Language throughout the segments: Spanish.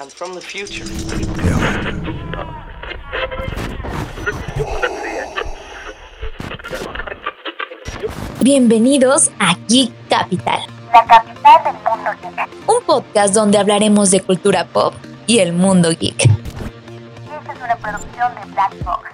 I'm from the future. Bienvenidos a Geek Capital, la capital del mundo geek. un podcast donde hablaremos de cultura pop y el mundo geek. Esta es una producción de Black Box.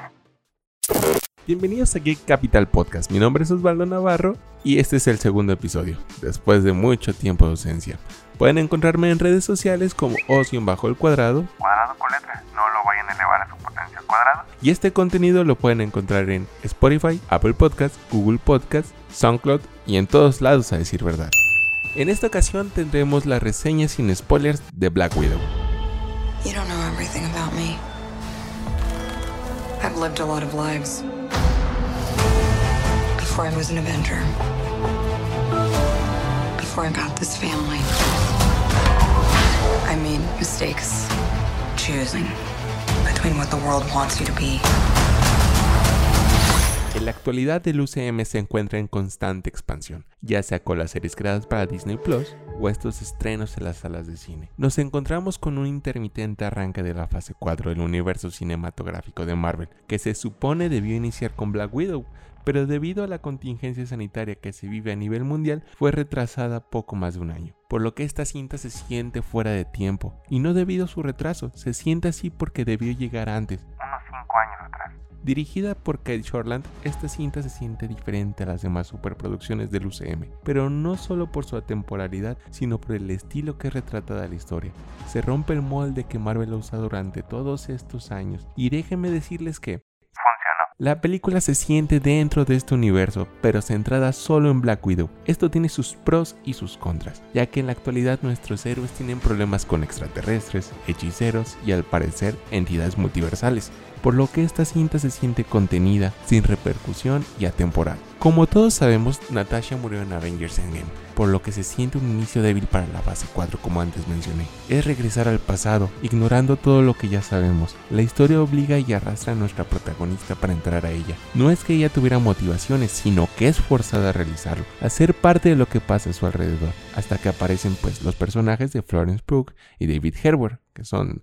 Bienvenidos a Geek Capital Podcast. Mi nombre es Osvaldo Navarro y este es el segundo episodio, después de mucho tiempo de ausencia. Pueden encontrarme en redes sociales como Ocean bajo el cuadrado. Cuadrado con letra, no lo vayan a elevar a su potencia al cuadrado. Y este contenido lo pueden encontrar en Spotify, Apple Podcasts, Google Podcasts, SoundCloud y en todos lados a decir verdad. En esta ocasión tendremos la reseña sin spoilers de Black Widow. You don't know everything about me. I've lived a lot of lives. Before I was an Avenger. Before I got this family. I made mistakes choosing between what the world wants you to be En la actualidad el UCM se encuentra en constante expansión, ya sea con las series creadas para Disney Plus o estos estrenos en las salas de cine. Nos encontramos con un intermitente arranque de la fase 4 del universo cinematográfico de Marvel, que se supone debió iniciar con Black Widow, pero debido a la contingencia sanitaria que se vive a nivel mundial fue retrasada poco más de un año, por lo que esta cinta se siente fuera de tiempo, y no debido a su retraso, se siente así porque debió llegar antes, Unos 5 años atrás. Dirigida por Kate Shortland, esta cinta se siente diferente a las demás superproducciones del UCM, pero no solo por su atemporalidad, sino por el estilo que retrata de la historia. Se rompe el molde que Marvel ha usado durante todos estos años, y déjenme decirles que. La película se siente dentro de este universo, pero centrada solo en Black Widow. Esto tiene sus pros y sus contras, ya que en la actualidad nuestros héroes tienen problemas con extraterrestres, hechiceros y al parecer entidades multiversales, por lo que esta cinta se siente contenida, sin repercusión y atemporal. Como todos sabemos, Natasha murió en Avengers Endgame, por lo que se siente un inicio débil para la fase 4 como antes mencioné. Es regresar al pasado, ignorando todo lo que ya sabemos. La historia obliga y arrastra a nuestra protagonista para entrar a ella. No es que ella tuviera motivaciones, sino que es forzada a realizarlo, a ser parte de lo que pasa a su alrededor, hasta que aparecen pues los personajes de Florence Pugh y David Herber, que son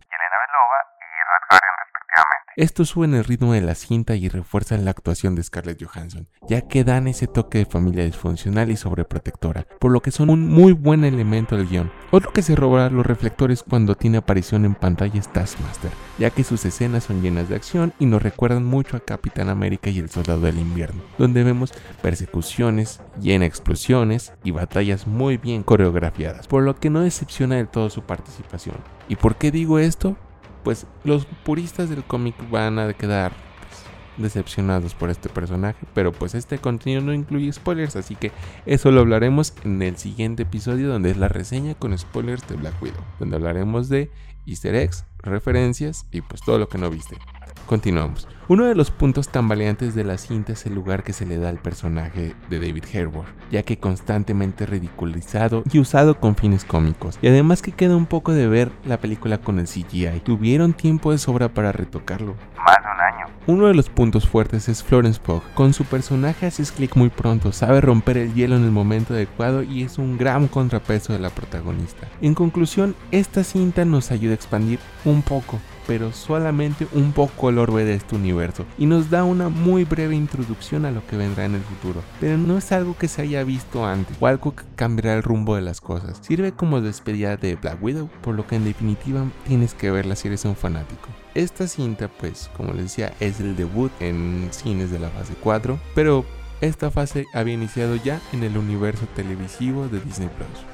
respectivamente. esto suben el ritmo de la cinta y refuerzan la actuación de Scarlett Johansson, ya que dan ese toque de familia disfuncional y sobreprotectora, por lo que son un muy buen elemento del guion. Otro que se roba los reflectores cuando tiene aparición en pantalla es Taskmaster, ya que sus escenas son llenas de acción y nos recuerdan mucho a Capitán América y el Soldado del Invierno, donde vemos persecuciones, llena explosiones y batallas muy bien coreografiadas, por lo que no decepciona del todo su participación. ¿Y por qué digo esto? Pues los puristas del cómic van a quedar pues, decepcionados por este personaje, pero pues este contenido no incluye spoilers, así que eso lo hablaremos en el siguiente episodio donde es la reseña con spoilers de Black Widow, donde hablaremos de easter eggs, referencias y pues todo lo que no viste. Continuamos. Uno de los puntos tambaleantes de la cinta es el lugar que se le da al personaje de David Harbour, ya que constantemente ridiculizado y usado con fines cómicos. Y además que queda un poco de ver la película con el CGI. Tuvieron tiempo de sobra para retocarlo. Más de un año. Uno de los puntos fuertes es Florence Pugh. Con su personaje haces clic muy pronto, sabe romper el hielo en el momento adecuado y es un gran contrapeso de la protagonista. En conclusión, esta cinta nos ayuda a expandir un poco pero solamente un poco el orbe de este universo y nos da una muy breve introducción a lo que vendrá en el futuro. Pero no es algo que se haya visto antes o algo que cambiará el rumbo de las cosas. Sirve como despedida de Black Widow, por lo que en definitiva tienes que verla si eres un fanático. Esta cinta, pues, como les decía, es el debut en cines de la fase 4, pero esta fase había iniciado ya en el universo televisivo de Disney Plus.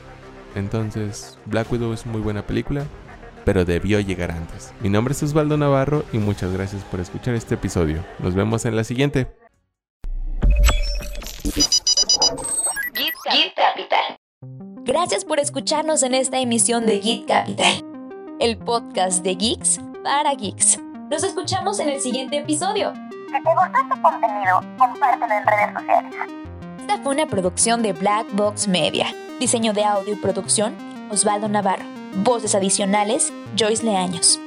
Entonces, Black Widow es muy buena película, pero debió llegar antes. Mi nombre es Osvaldo Navarro y muchas gracias por escuchar este episodio. Nos vemos en la siguiente. Geek Capital. Gracias por escucharnos en esta emisión de Geek Capital, el podcast de geeks para geeks. Nos escuchamos en el siguiente episodio. Si te gustó este contenido, compártelo en redes sociales. Esta fue una producción de Black Box Media. Diseño de audio y producción, Osvaldo Navarro. Voces adicionales, Joyce Leaños.